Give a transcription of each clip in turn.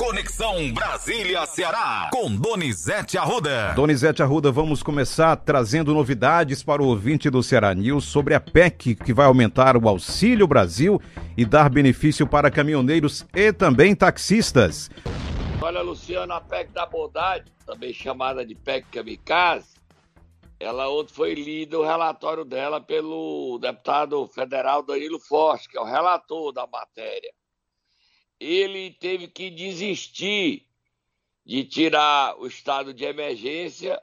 Conexão Brasília-Ceará, com Donizete Arruda. Donizete Arruda, vamos começar trazendo novidades para o ouvinte do Ceará News sobre a PEC que vai aumentar o Auxílio Brasil e dar benefício para caminhoneiros e também taxistas. Olha, Luciano, a PEC da bondade, também chamada de PEC Kamikaze, ela ontem foi lida o relatório dela pelo deputado federal Danilo Forte, que é o relator da matéria ele teve que desistir de tirar o estado de emergência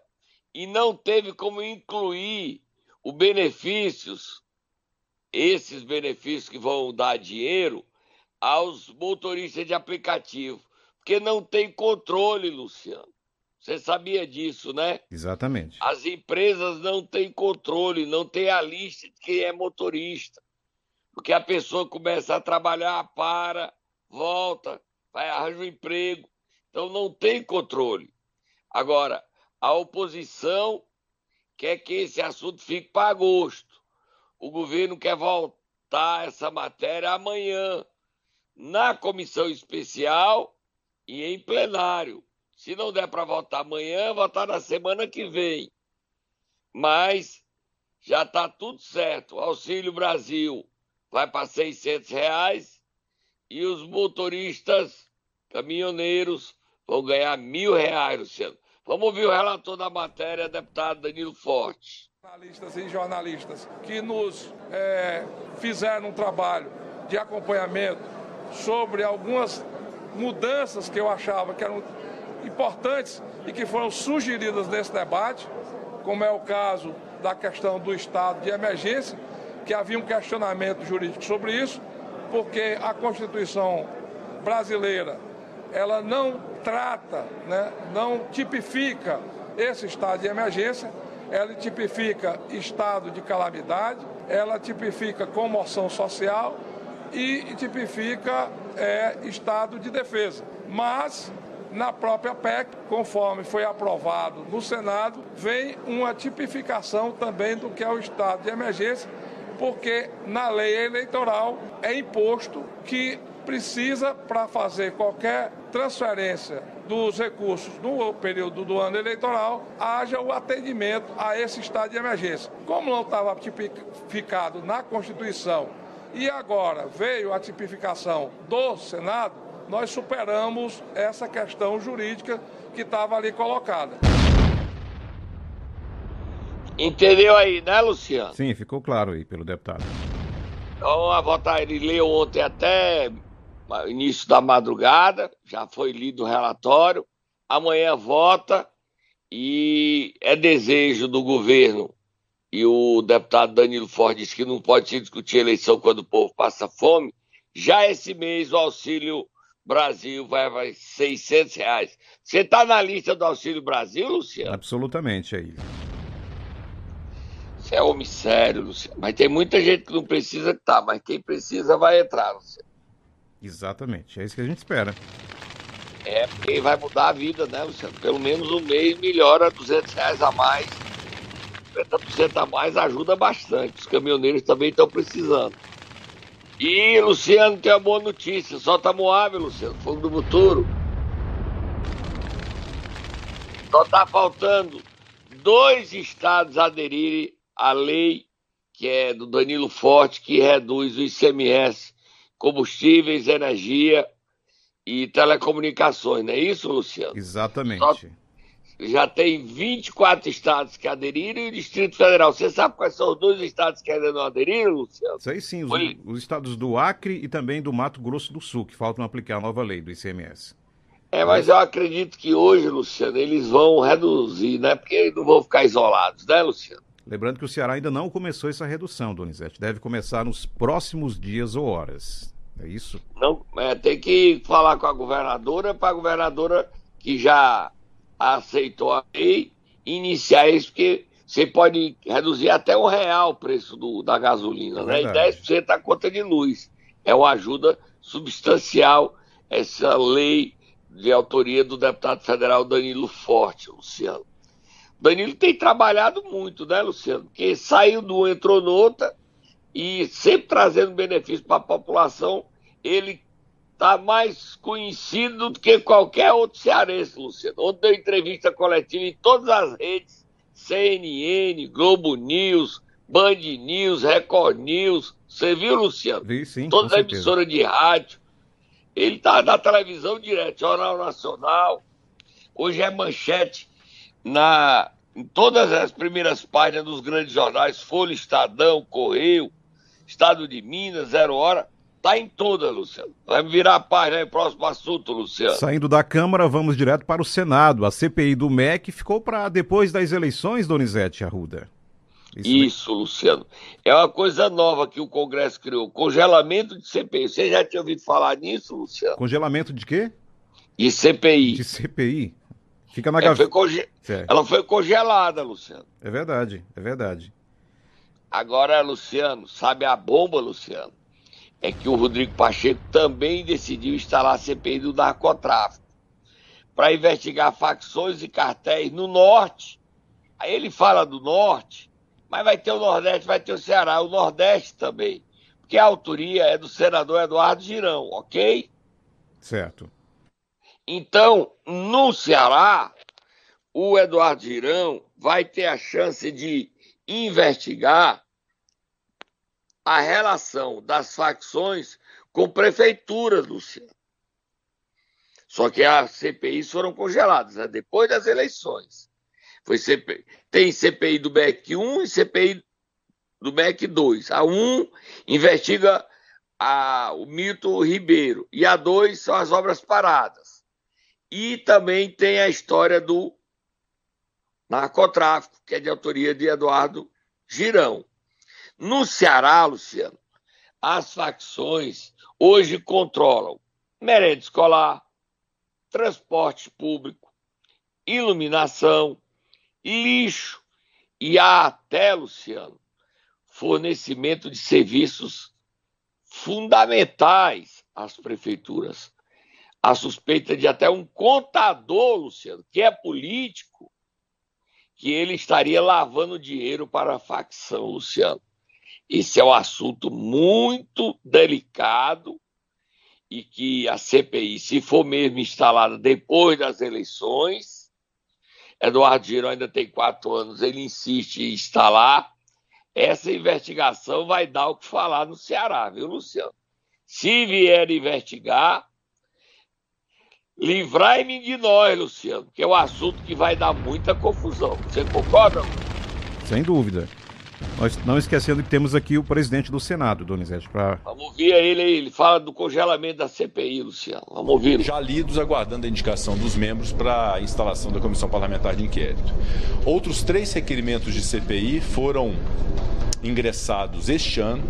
e não teve como incluir os benefícios, esses benefícios que vão dar dinheiro aos motoristas de aplicativo, porque não tem controle, Luciano. Você sabia disso, né? Exatamente. As empresas não têm controle, não tem a lista de quem é motorista. Porque a pessoa começa a trabalhar, para, volta, vai arranjar um emprego. Então não tem controle. Agora, a oposição quer que esse assunto fique para agosto. O governo quer voltar essa matéria amanhã, na comissão especial e em plenário. Se não der para votar amanhã, votar na semana que vem. Mas já está tudo certo. O Auxílio Brasil vai para 600 reais e os motoristas, caminhoneiros, vão ganhar mil reais, Luciano. Vamos ouvir o relator da matéria, deputado Danilo Forte. Jornalistas e jornalistas que nos é, fizeram um trabalho de acompanhamento sobre algumas mudanças que eu achava que eram importantes e que foram sugeridas nesse debate, como é o caso da questão do estado de emergência, que havia um questionamento jurídico sobre isso, porque a Constituição brasileira ela não trata, né, não tipifica esse estado de emergência, ela tipifica estado de calamidade, ela tipifica comoção social e tipifica é, estado de defesa. Mas na própria PEC, conforme foi aprovado no Senado, vem uma tipificação também do que é o estado de emergência porque na lei eleitoral é imposto que precisa, para fazer qualquer transferência dos recursos no período do ano eleitoral, haja o atendimento a esse estado de emergência. Como não estava tipificado na Constituição e agora veio a tipificação do Senado, nós superamos essa questão jurídica que estava ali colocada. Entendeu aí, né, Luciano? Sim, ficou claro aí pelo deputado. Então, a votar, ele leu ontem até início da madrugada, já foi lido o relatório. Amanhã vota e é desejo do governo. E o deputado Danilo Ford disse que não pode se discutir eleição quando o povo passa fome. Já esse mês o Auxílio Brasil vai, vai 600 reais. Você está na lista do Auxílio Brasil, Luciano? Absolutamente aí. Isso é homem sério, Luciano. Mas tem muita gente que não precisa que tá, mas quem precisa vai entrar, Luciano. Exatamente, é isso que a gente espera. É, porque vai mudar a vida, né, Luciano? Pelo menos um mês melhora 200 reais a mais. 50% a mais ajuda bastante. Os caminhoneiros também estão precisando. E, Luciano, tem uma boa notícia. Solta Moab, Luciano. Fogo do futuro. Só tá faltando dois estados aderirem a lei que é do Danilo Forte, que reduz o ICMS, combustíveis, energia e telecomunicações, não é isso, Luciano? Exatamente. Só, já tem 24 estados que aderiram e o Distrito Federal. Você sabe quais são os dois estados que ainda não aderiram, Luciano? Sei sim, os, os estados do Acre e também do Mato Grosso do Sul, que faltam aplicar a nova lei do ICMS. É, mas eu acredito que hoje, Luciano, eles vão reduzir, né? Porque não vão ficar isolados, né, Luciano? Lembrando que o Ceará ainda não começou essa redução, Donizete. Deve começar nos próximos dias ou horas. É isso? Não, é, tem que falar com a governadora, para a governadora que já aceitou a lei, iniciar isso, porque você pode reduzir até um real o preço do, da gasolina, é né? E 10% a conta de luz. É uma ajuda substancial essa lei de autoria do deputado federal Danilo Forte, Luciano. Danilo tem trabalhado muito, né, Luciano? Porque saiu do um, entrou no outra e sempre trazendo benefício para a população. Ele está mais conhecido do que qualquer outro cearense, Luciano. Ontem deu entrevista coletiva em todas as redes, CNN, Globo News, Band News, Record News. Você viu, Luciano? Vi, sim. Todas as emissoras de rádio. Ele está na televisão direto, Jornal Nacional. Hoje é manchete na, em todas as primeiras páginas dos grandes jornais, Folha, Estadão, Correio, Estado de Minas, Zero Hora. Está em todas, Luciano. Vai virar a página aí, próximo assunto, Luciano. Saindo da Câmara, vamos direto para o Senado. A CPI do MEC ficou para depois das eleições, Donizete Arruda. Isso, Isso Luciano. É uma coisa nova que o Congresso criou. Congelamento de CPI. Você já tinha ouvido falar nisso, Luciano? Congelamento de quê? De CPI. De CPI. Fica na é, gaveta. Conge... Ela foi congelada, Luciano. É verdade, é verdade. Agora, Luciano, sabe a bomba, Luciano? É que o Rodrigo Pacheco também decidiu instalar a CPI do narcotráfico para investigar facções e cartéis no norte. Aí ele fala do norte, mas vai ter o Nordeste, vai ter o Ceará, o Nordeste também. Porque a autoria é do senador Eduardo Girão, ok? Certo. Então, no Ceará, o Eduardo Girão vai ter a chance de investigar a relação das facções com prefeituras, Luciano. Só que as CPIs foram congeladas né? depois das eleições. Foi. Tem CPI do BEC 1 e CPI do BEC 2. A 1 investiga a, o Milton Ribeiro e a 2 são as obras paradas. E também tem a história do narcotráfico, que é de autoria de Eduardo Girão. No Ceará, Luciano, as facções hoje controlam merenda escolar, transporte público, iluminação, lixo e até, Luciano, fornecimento de serviços fundamentais às prefeituras. A suspeita de até um contador, Luciano, que é político, que ele estaria lavando dinheiro para a facção, Luciano. Esse é um assunto muito delicado e que a CPI, se for mesmo instalada depois das eleições, Eduardo Giro ainda tem quatro anos, ele insiste em instalar. Essa investigação vai dar o que falar no Ceará, viu, Luciano? Se vier investigar, livrai-me de nós, Luciano, que é um assunto que vai dar muita confusão. Você concorda? Sem dúvida. Nós não esquecendo que temos aqui o presidente do Senado, Donizete, para. Vamos ouvir ele aí, ele fala do congelamento da CPI, Luciano. Vamos ouvir. Já lidos, aguardando a indicação dos membros para a instalação da Comissão Parlamentar de Inquérito. Outros três requerimentos de CPI foram ingressados este ano.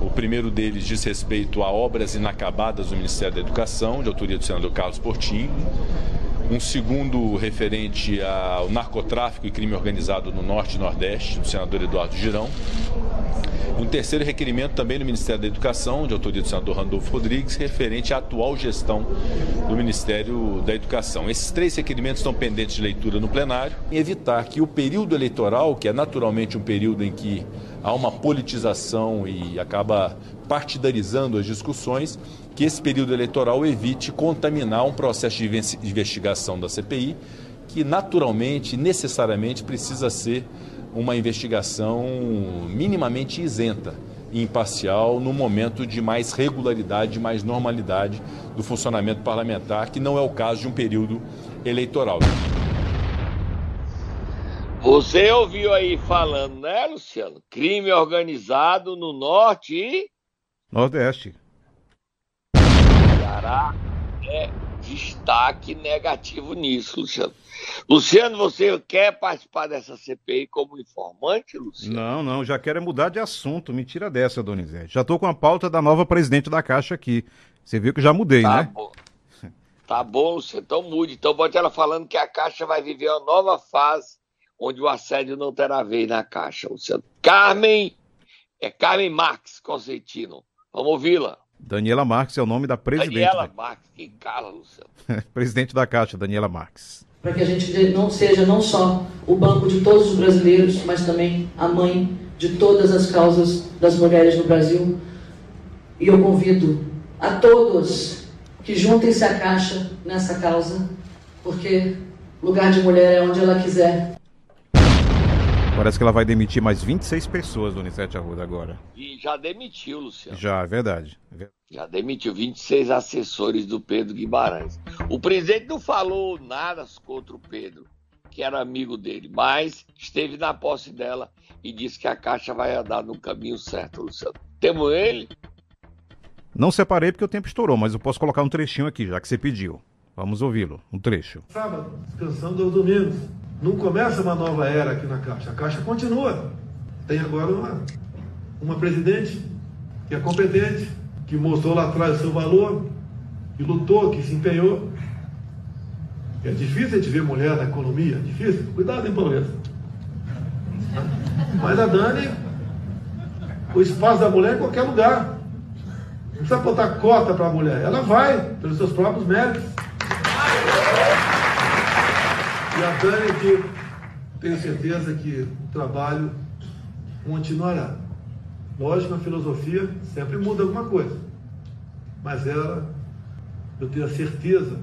O primeiro deles diz respeito a obras inacabadas do Ministério da Educação, de autoria do senador Carlos Portinho um segundo referente ao narcotráfico e crime organizado no Norte e Nordeste, do senador Eduardo Girão. Um terceiro requerimento também no Ministério da Educação, de autoria do senador Randolfo Rodrigues, referente à atual gestão do Ministério da Educação. Esses três requerimentos estão pendentes de leitura no plenário. E evitar que o período eleitoral, que é naturalmente um período em que há uma politização e acaba partidarizando as discussões, que esse período eleitoral evite contaminar um processo de investigação da CPI, que naturalmente, necessariamente, precisa ser uma investigação minimamente isenta e imparcial no momento de mais regularidade, mais normalidade do funcionamento parlamentar, que não é o caso de um período eleitoral. Você ouviu aí falando, né, Luciano? Crime organizado no norte e. Nordeste. Ceará é destaque negativo nisso, Luciano. Luciano, você quer participar dessa CPI como informante, Luciano? Não, não, já quero mudar de assunto. Me tira dessa, Donizete. Já estou com a pauta da nova presidente da Caixa aqui. Você viu que já mudei, tá né? Bom. Tá bom, Luciano. Então mude. Então bote ela falando que a Caixa vai viver uma nova fase onde o assédio não terá vez na Caixa, Luciano. Carmen, é Carmen Marques Conceitino. Vamos ouvi-la. Daniela Marques é o nome da presidente. Daniela Marques, que cara, Luciano. presidente da Caixa, Daniela Marques. Para que a gente não seja não só o banco de todos os brasileiros, mas também a mãe de todas as causas das mulheres no Brasil. E eu convido a todos que juntem-se à Caixa nessa causa, porque lugar de mulher é onde ela quiser. Parece que ela vai demitir mais 26 pessoas, Donizete Arruda, agora. E já demitiu, Luciano. Já, é verdade. Já demitiu 26 assessores do Pedro Guimarães. O presidente não falou nada contra o Pedro, que era amigo dele, mas esteve na posse dela e disse que a Caixa vai andar no caminho certo, Luciano. Temos ele? Não separei porque o tempo estourou, mas eu posso colocar um trechinho aqui, já que você pediu. Vamos ouvi-lo, um trecho. Sábado, descansando aos domingos. Não começa uma nova era aqui na Caixa. A Caixa continua. Tem agora uma, uma presidente que é competente, que mostrou lá atrás o seu valor, que lutou, que se empenhou. É difícil a gente ver mulher na economia, é difícil. Cuidado, hein, Pauleta. Mas a Dani, o espaço da mulher é em qualquer lugar. Não precisa botar cota para a mulher. Ela vai, pelos seus próprios méritos. E a Dani que tenho certeza que o trabalho continuará. Lógico, a filosofia sempre muda alguma coisa. Mas ela, eu tenho a certeza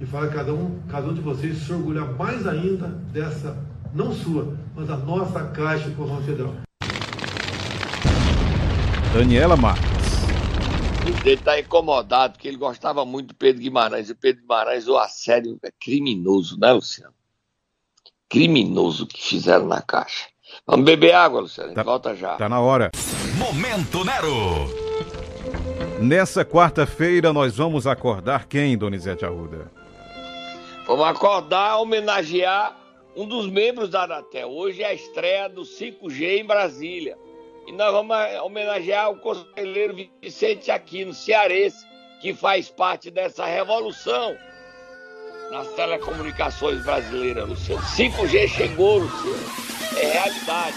e fala cada um, cada um de vocês se orgulhar mais ainda dessa, não sua, mas a nossa Caixa Econômica Federal. Daniela Marques. Ele está incomodado porque ele gostava muito do Pedro Guimarães. E o Pedro Guimarães, o assédio é criminoso, né, Luciano? Criminoso que fizeram na caixa. Vamos beber água, Luciano. Tá, volta já. Tá na hora. Momento Nero. Nessa quarta-feira nós vamos acordar quem, Donizete Arruda? Vamos acordar, homenagear um dos membros da Anatel. Hoje é a estreia do 5G em Brasília. E nós vamos homenagear o conselheiro Vicente Aquino, cearense, que faz parte dessa revolução nas telecomunicações brasileiras, Luciano. 5G chegou, Luciano. É realidade.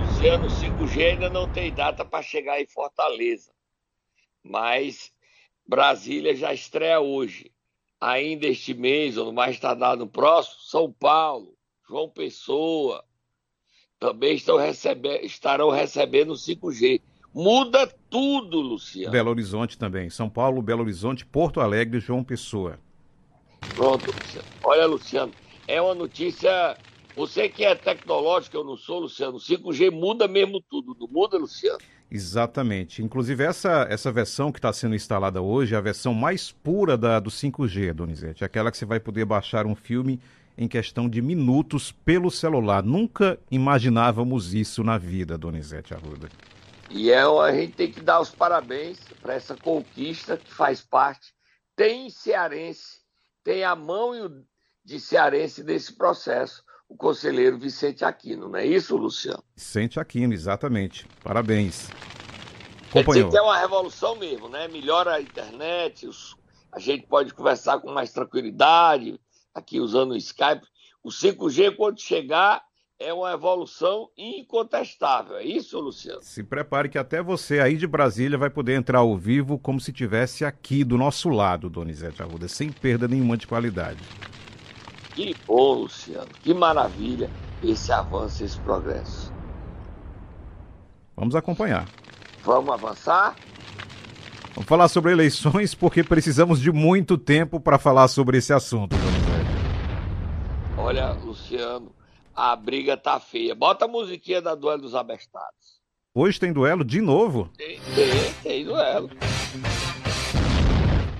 Luciano, 5G ainda não tem data para chegar em Fortaleza. Mas Brasília já estreia hoje. Ainda este mês, ou no mais tardado no próximo, São Paulo, João Pessoa, também estão recebe estarão recebendo 5G. Muda tudo, Luciano. Belo Horizonte também. São Paulo, Belo Horizonte, Porto Alegre, João Pessoa. Pronto, Luciano. Olha, Luciano, é uma notícia. Você que é tecnológico, eu não sou, Luciano. 5G muda mesmo tudo, não muda, Luciano? Exatamente. Inclusive, essa, essa versão que está sendo instalada hoje é a versão mais pura da, do 5G, Donizete. Aquela que você vai poder baixar um filme em questão de minutos pelo celular. Nunca imaginávamos isso na vida, Donizete Arruda. E é, a gente tem que dar os parabéns para essa conquista que faz parte. Tem cearense, tem a mão de cearense nesse processo, o conselheiro Vicente Aquino, não é isso, Luciano? Vicente Aquino, exatamente. Parabéns. Quer dizer que é uma revolução mesmo, né? Melhora a internet, os... a gente pode conversar com mais tranquilidade, aqui usando o Skype, o 5G, quando chegar, é uma evolução incontestável. É isso, Luciano? Se prepare que até você aí de Brasília vai poder entrar ao vivo como se tivesse aqui do nosso lado, Donizete Arruda, sem perda nenhuma de qualidade. Que bom, Luciano. Que maravilha esse avanço, esse progresso. Vamos acompanhar. Vamos avançar? Vamos falar sobre eleições porque precisamos de muito tempo para falar sobre esse assunto. Olha, Luciano, a briga tá feia. Bota a musiquinha da Duelo dos Abestados. Hoje tem duelo de novo? Tem, tem, tem duelo.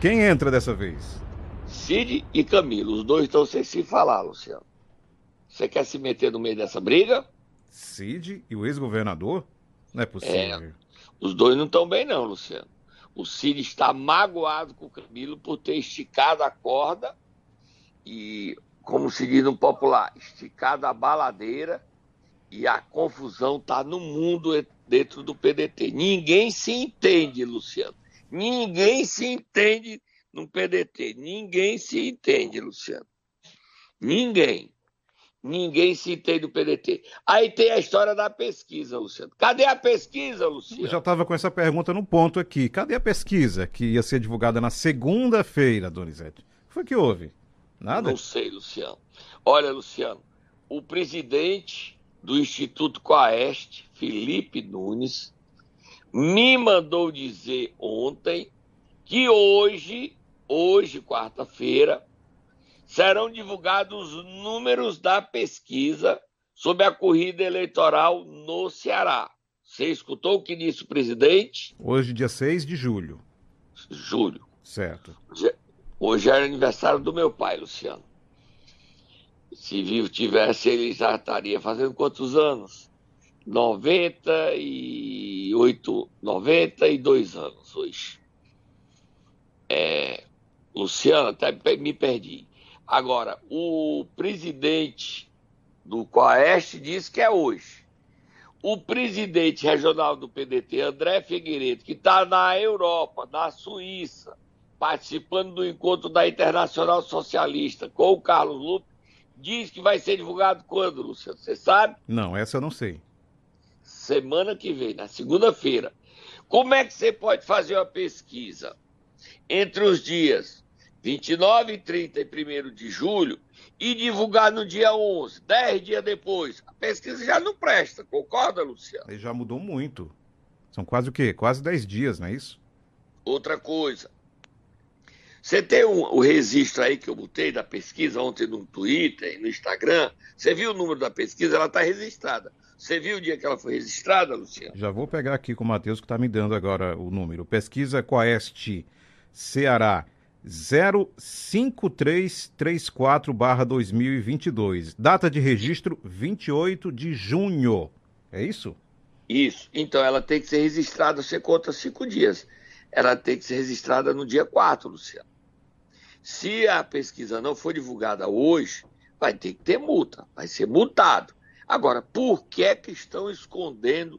Quem entra dessa vez? Cid e Camilo. Os dois estão sem se falar, Luciano. Você quer se meter no meio dessa briga? Cid e o ex-governador? Não é possível. É, os dois não estão bem, não, Luciano. O Cid está magoado com o Camilo por ter esticado a corda e como se diz no popular, esticada a baladeira e a confusão está no mundo dentro do PDT. Ninguém se entende, Luciano. Ninguém se entende no PDT. Ninguém se entende, Luciano. Ninguém. Ninguém se entende no PDT. Aí tem a história da pesquisa, Luciano. Cadê a pesquisa, Luciano? Eu já estava com essa pergunta no ponto aqui. Cadê a pesquisa que ia ser divulgada na segunda-feira, Donizete? O que foi que houve? Nada? Não sei, Luciano. Olha, Luciano, o presidente do Instituto Coaeste, Felipe Nunes, me mandou dizer ontem que hoje, hoje, quarta-feira, serão divulgados os números da pesquisa sobre a corrida eleitoral no Ceará. Você escutou o que disse o presidente? Hoje, dia 6 de julho. Julho. Certo. Hoje é aniversário do meu pai, Luciano. Se vivo tivesse, ele já estaria fazendo quantos anos? 98, 92 anos hoje. É, Luciano, até me perdi. Agora, o presidente do Coeste disse que é hoje. O presidente regional do PDT, André Figueiredo, que está na Europa, na Suíça, participando do encontro da Internacional Socialista com o Carlos Lupe, diz que vai ser divulgado quando, Luciano? Você sabe? Não, essa eu não sei. Semana que vem, na segunda-feira. Como é que você pode fazer uma pesquisa entre os dias 29, 30 e 1 de julho e divulgar no dia 11, 10 dias depois, a pesquisa já não presta, concorda, Luciano? Aí já mudou muito. São quase o quê? Quase 10 dias, não é isso? Outra coisa. Você tem um, o registro aí que eu botei da pesquisa ontem no Twitter e no Instagram. Você viu o número da pesquisa? Ela está registrada. Você viu o dia que ela foi registrada, Luciano? Já vou pegar aqui com o Matheus que está me dando agora o número. Pesquisa Coeste Ceará 05334-2022. Data de registro 28 de junho. É isso? Isso. Então ela tem que ser registrada, você conta cinco dias. Ela tem que ser registrada no dia 4, Luciano. Se a pesquisa não for divulgada hoje, vai ter que ter multa, vai ser multado. Agora, por que é que estão escondendo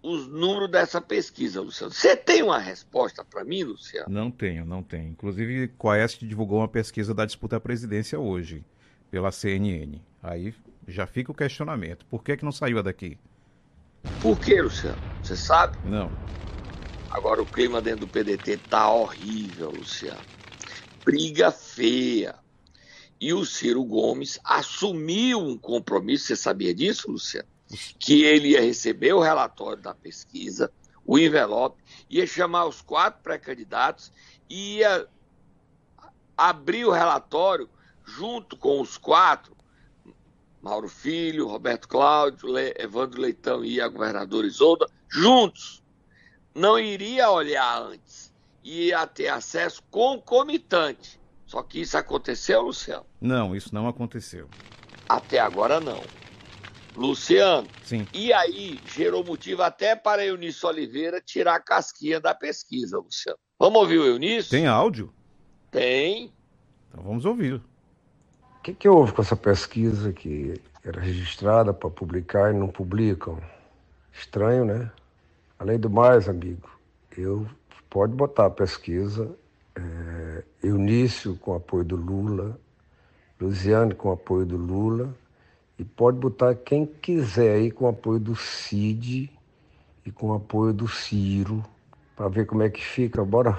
os números dessa pesquisa, Luciano. Você tem uma resposta para mim, Luciano? Não tenho, não tenho. Inclusive, Coeste divulgou uma pesquisa da disputa à presidência hoje, pela CNN. Aí já fica o questionamento. Por que, que não saiu daqui? Por que, Luciano? Você sabe? Não. Agora o clima dentro do PDT tá horrível, Luciano. Briga feia. E o Ciro Gomes assumiu um compromisso, você sabia disso, Luciano? que ele ia receber o relatório da pesquisa, o envelope, ia chamar os quatro pré-candidatos e ia abrir o relatório junto com os quatro, Mauro Filho, Roberto Cláudio, Le Evandro Leitão e a governadora Isolda, juntos. Não iria olhar antes, ia ter acesso concomitante. Só que isso aconteceu, Luciano? Não, isso não aconteceu. Até agora não. Luciano. Sim. E aí gerou motivo até para Eunício Oliveira tirar a casquinha da pesquisa, Luciano. Vamos ouvir o Eunício? Tem áudio? Tem. Então vamos ouvir. O que, que houve com essa pesquisa que era registrada para publicar e não publicam? Estranho, né? Além do mais, amigo, eu pode botar a pesquisa é, Eunício com apoio do Lula, Luciane com apoio do Lula e pode botar quem quiser aí com o apoio do Cid e com apoio do Ciro, para ver como é que fica. Bora,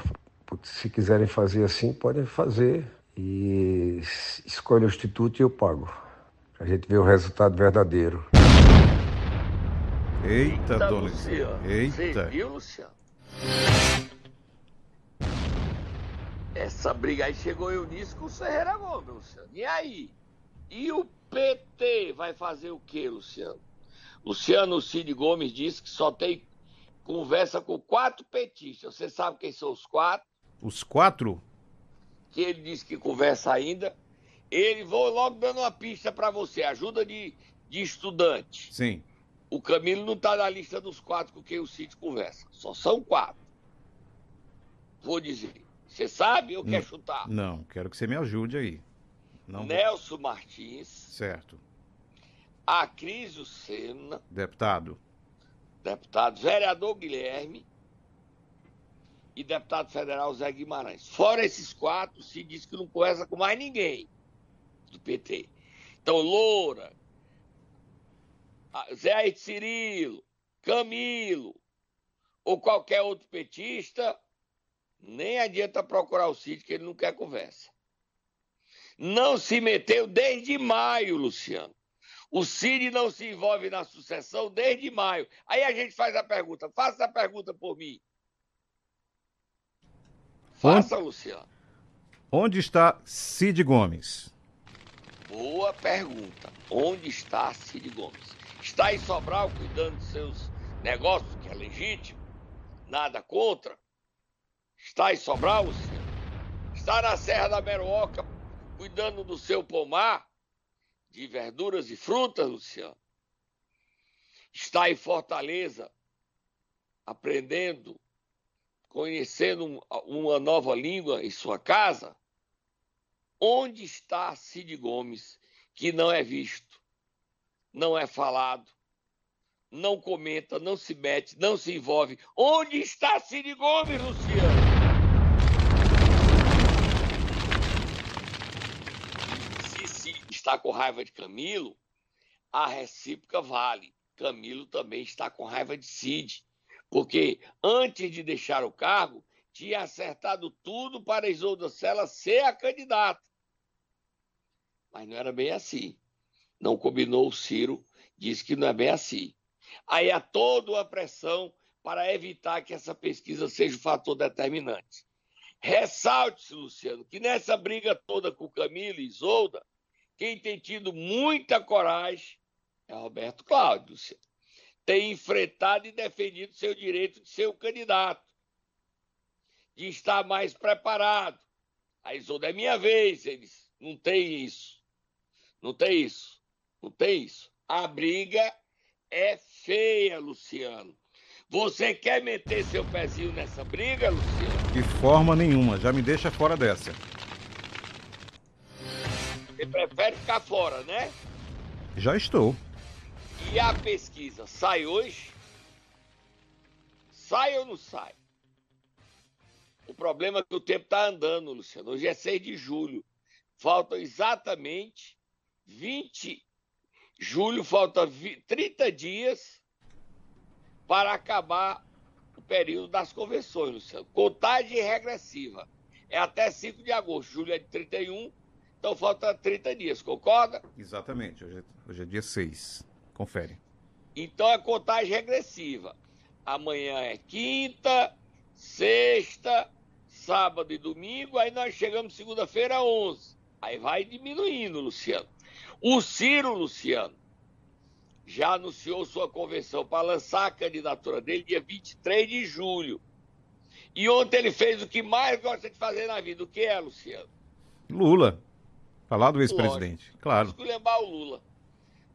se quiserem fazer assim, podem fazer. E escolhe o instituto e eu pago. A gente vê o resultado verdadeiro. Eita, Eita dona. Luciano. Eita. Você viu, Luciano? Essa briga aí chegou Eunício com o Ferreira Gomes, Luciano. E aí? E o PT vai fazer o quê, Luciano? Luciano Cid Gomes disse que só tem conversa com quatro petistas. Você sabe quem são os quatro? Os quatro? Que ele disse que conversa ainda. Ele vou logo dando uma pista para você, ajuda de, de estudante. Sim. O Camilo não está na lista dos quatro com quem o Cid conversa. Só são quatro. Vou dizer. Você sabe ou quer chutar? Não, quero que você me ajude aí. Não... Nelson Martins. Certo. Acrísio Sena. Deputado. Deputado vereador Guilherme. E deputado federal Zé Guimarães. Fora esses quatro, se diz que não conversa com mais ninguém do PT. Então, Loura, Zé Cirilo, Camilo ou qualquer outro petista, nem adianta procurar o sítio que ele não quer conversa não se meteu desde maio, Luciano. O Cid não se envolve na sucessão desde maio. Aí a gente faz a pergunta. Faça a pergunta por mim. Faça, onde, Luciano. Onde está Cid Gomes? Boa pergunta. Onde está Cid Gomes? Está em Sobral cuidando dos seus negócios, que é legítimo. Nada contra. Está em Sobral? Está na Serra da Meruoca cuidando do seu pomar de verduras e frutas, Luciano? Está em Fortaleza aprendendo, conhecendo uma nova língua em sua casa? Onde está Cid Gomes, que não é visto, não é falado, não comenta, não se mete, não se envolve? Onde está Cid Gomes, Luciano? Está com raiva de Camilo, a recíproca vale. Camilo também está com raiva de Cid, porque antes de deixar o cargo, tinha acertado tudo para Isolda Sela ser a candidata. Mas não era bem assim. Não combinou o Ciro, disse que não é bem assim. Aí há toda uma pressão para evitar que essa pesquisa seja o fator determinante. Ressalte-se, Luciano, que nessa briga toda com Camilo e Isolda, quem tem tido muita coragem é Roberto Cláudio. Tem enfrentado e defendido seu direito de ser o candidato, de estar mais preparado. A Isolda é minha vez, eles. Não tem isso. Não tem isso. Não tem isso. A briga é feia, Luciano. Você quer meter seu pezinho nessa briga, Luciano? De forma nenhuma. Já me deixa fora dessa. Você prefere ficar fora, né? Já estou. E a pesquisa sai hoje? Sai ou não sai? O problema é que o tempo está andando, Luciano. Hoje é 6 de julho. Faltam exatamente 20. Julho, falta 30 dias para acabar o período das convenções, Luciano. Contagem regressiva. É até 5 de agosto. Julho é de 31, então falta 30 dias, concorda? Exatamente, hoje, é, hoje é dia 6. Confere. Então é contagem regressiva. Amanhã é quinta, sexta, sábado e domingo, aí nós chegamos segunda-feira 11. Aí vai diminuindo, Luciano. O Ciro, Luciano, já anunciou sua convenção para lançar a candidatura dele dia 23 de julho. E ontem ele fez o que mais gosta de fazer na vida. O que é, Luciano? Lula. Falar do ex-presidente, claro. Esculhambar o Lula.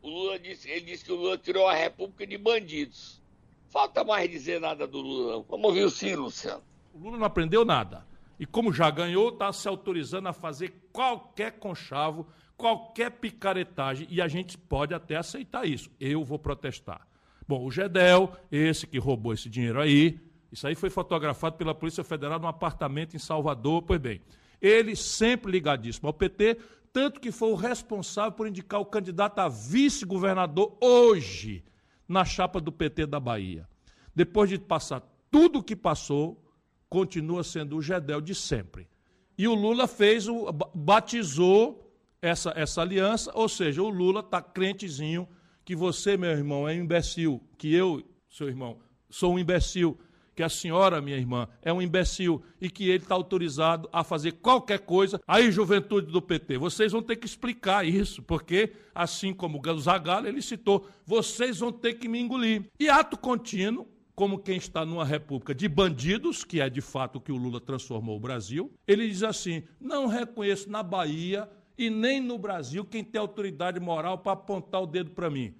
O Lula disse, ele disse que o Lula tirou a República de bandidos. Falta mais dizer nada do Lula, não. Vamos ouvir o Ciro, Luciano. O Lula não aprendeu nada. E como já ganhou, está se autorizando a fazer qualquer conchavo, qualquer picaretagem, e a gente pode até aceitar isso. Eu vou protestar. Bom, o Gedel, esse que roubou esse dinheiro aí, isso aí foi fotografado pela Polícia Federal num apartamento em Salvador. Pois bem, ele sempre ligadíssimo ao PT, tanto que foi o responsável por indicar o candidato a vice-governador hoje na chapa do PT da Bahia. Depois de passar tudo o que passou, continua sendo o Gedel de sempre. E o Lula fez o batizou essa, essa aliança, ou seja, o Lula está crentezinho que você, meu irmão, é um imbecil, que eu, seu irmão, sou um imbecil, que a senhora, minha irmã, é um imbecil e que ele está autorizado a fazer qualquer coisa. Aí, juventude do PT, vocês vão ter que explicar isso, porque, assim como o Zagallo, ele citou, vocês vão ter que me engolir. E ato contínuo, como quem está numa república de bandidos, que é de fato o que o Lula transformou o Brasil, ele diz assim: não reconheço na Bahia e nem no Brasil quem tem autoridade moral para apontar o dedo para mim.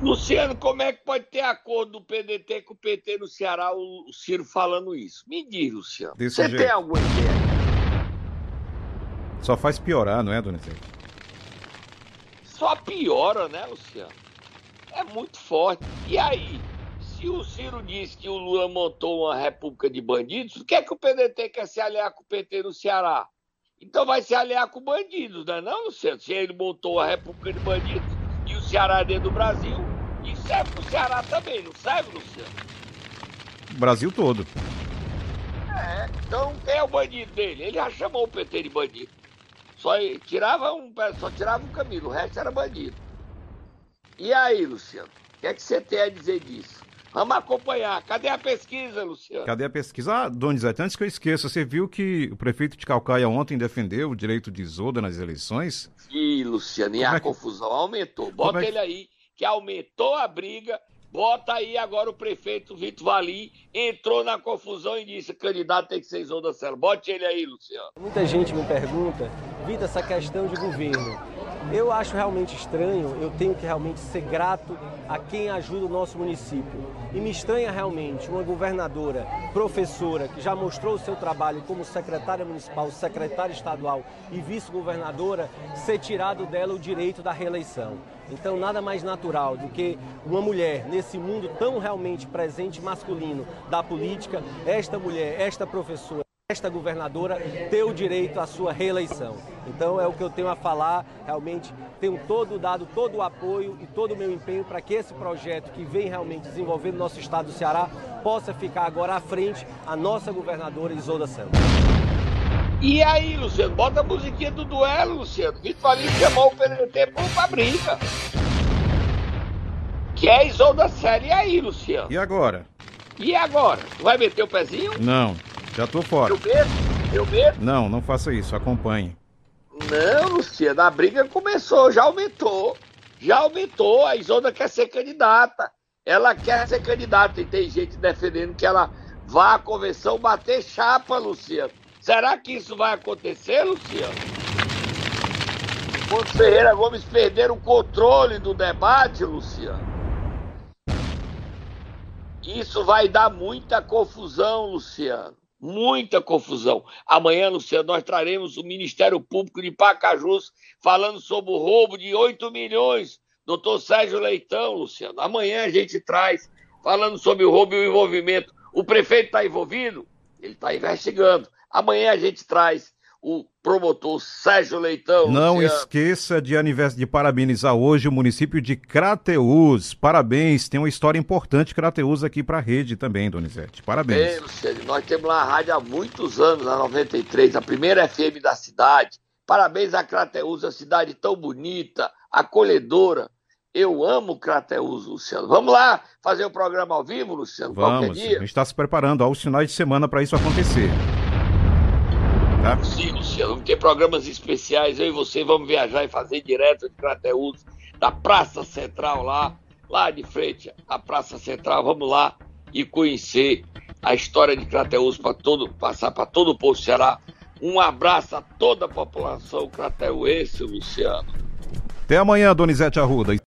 Luciano, como é que pode ter acordo do PDT com o PT no Ceará, o Ciro falando isso? Me diz, Luciano. Desse Você jeito. tem alguma ideia? Só faz piorar, não é, Donizete? Só piora, né, Luciano? É muito forte. E aí, se o Ciro disse que o Lula montou uma república de bandidos, o que é que o PDT quer se aliar com o PT no Ceará? Então vai se aliar com bandidos, não é não, Luciano? Se ele montou a república de bandidos e o Ceará é dentro do Brasil, serve pro Ceará também, não serve, Luciano? Brasil todo. É, então quem é o bandido dele? Ele já chamou o PT de bandido. Só tirava um, só tirava um Camilo, o resto era bandido. E aí, Luciano? O que é que você tem a dizer disso? Vamos acompanhar. Cadê a pesquisa, Luciano? Cadê a pesquisa? Ah, Donizete, antes que eu esqueça, você viu que o prefeito de Calcaia ontem defendeu o direito de Isoda nas eleições? Ih, Luciano, e Como a é que... confusão aumentou. Bota é que... ele aí, que aumentou a briga. Bota aí agora o prefeito Vitor Valim entrou na confusão e disse: candidato tem que ser Isolda Celo. Bote ele aí, Luciano. Muita gente me pergunta, Vitor, essa questão de governo. Eu acho realmente estranho, eu tenho que realmente ser grato a quem ajuda o nosso município. E me estranha realmente uma governadora, professora, que já mostrou o seu trabalho como secretária municipal, secretária estadual e vice-governadora, ser tirado dela o direito da reeleição. Então, nada mais natural do que uma mulher nesse mundo tão realmente presente masculino da política, esta mulher, esta professora esta governadora ter o direito à sua reeleição. Então é o que eu tenho a falar, realmente tenho todo dado todo o apoio e todo o meu empenho para que esse projeto que vem realmente desenvolvendo no nosso estado do Ceará possa ficar agora à frente a nossa governadora Isolda Santos. E aí, Luciano, bota a musiquinha do duelo, Luciano. Vitor Falim chamou o PDT para briga. Que é Isolda Série. E aí, Luciano? E agora? E agora? Vai meter o pezinho? Não. Já tô fora. Eu mesmo? Eu mesmo? Não, não faça isso, acompanhe. Não, Luciano, a briga começou, já aumentou. Já aumentou, a Isolda quer ser candidata. Ela quer ser candidata e tem gente defendendo que ela vá à convenção bater chapa, Luciano. Será que isso vai acontecer, Luciano? Quando Ferreira Gomes perder o controle do debate, Luciano. Isso vai dar muita confusão, Luciano muita confusão. Amanhã, Luciano, nós traremos o Ministério Público de Pacajus falando sobre o roubo de 8 milhões. Doutor Sérgio Leitão, Luciano. Amanhã a gente traz falando sobre o roubo e o envolvimento. O prefeito está envolvido? Ele está investigando. Amanhã a gente traz o promotor Sérgio Leitão. Não Luciano. esqueça de, de parabenizar hoje o município de Crateús. Parabéns, tem uma história importante Crateús aqui para a rede também, Donizete. Parabéns. Bem, Luciano, nós temos lá a rádio há muitos anos, a 93, a primeira FM da cidade. Parabéns a Crateús, a cidade tão bonita, acolhedora. Eu amo Crateús, Luciano. Vamos lá fazer o programa ao vivo, Luciano? Vamos, a gente está se preparando aos finais de semana para isso acontecer. Tá? Sim, Luciano. Vamos ter programas especiais. Eu e você vamos viajar e fazer direto de Crateús, da Praça Central lá, lá de frente à Praça Central. Vamos lá e conhecer a história de Crateús para todo, passar para todo o povo do Ceará. Um abraço a toda a população crateuense, Luciano. Até amanhã, Donizete Arruda.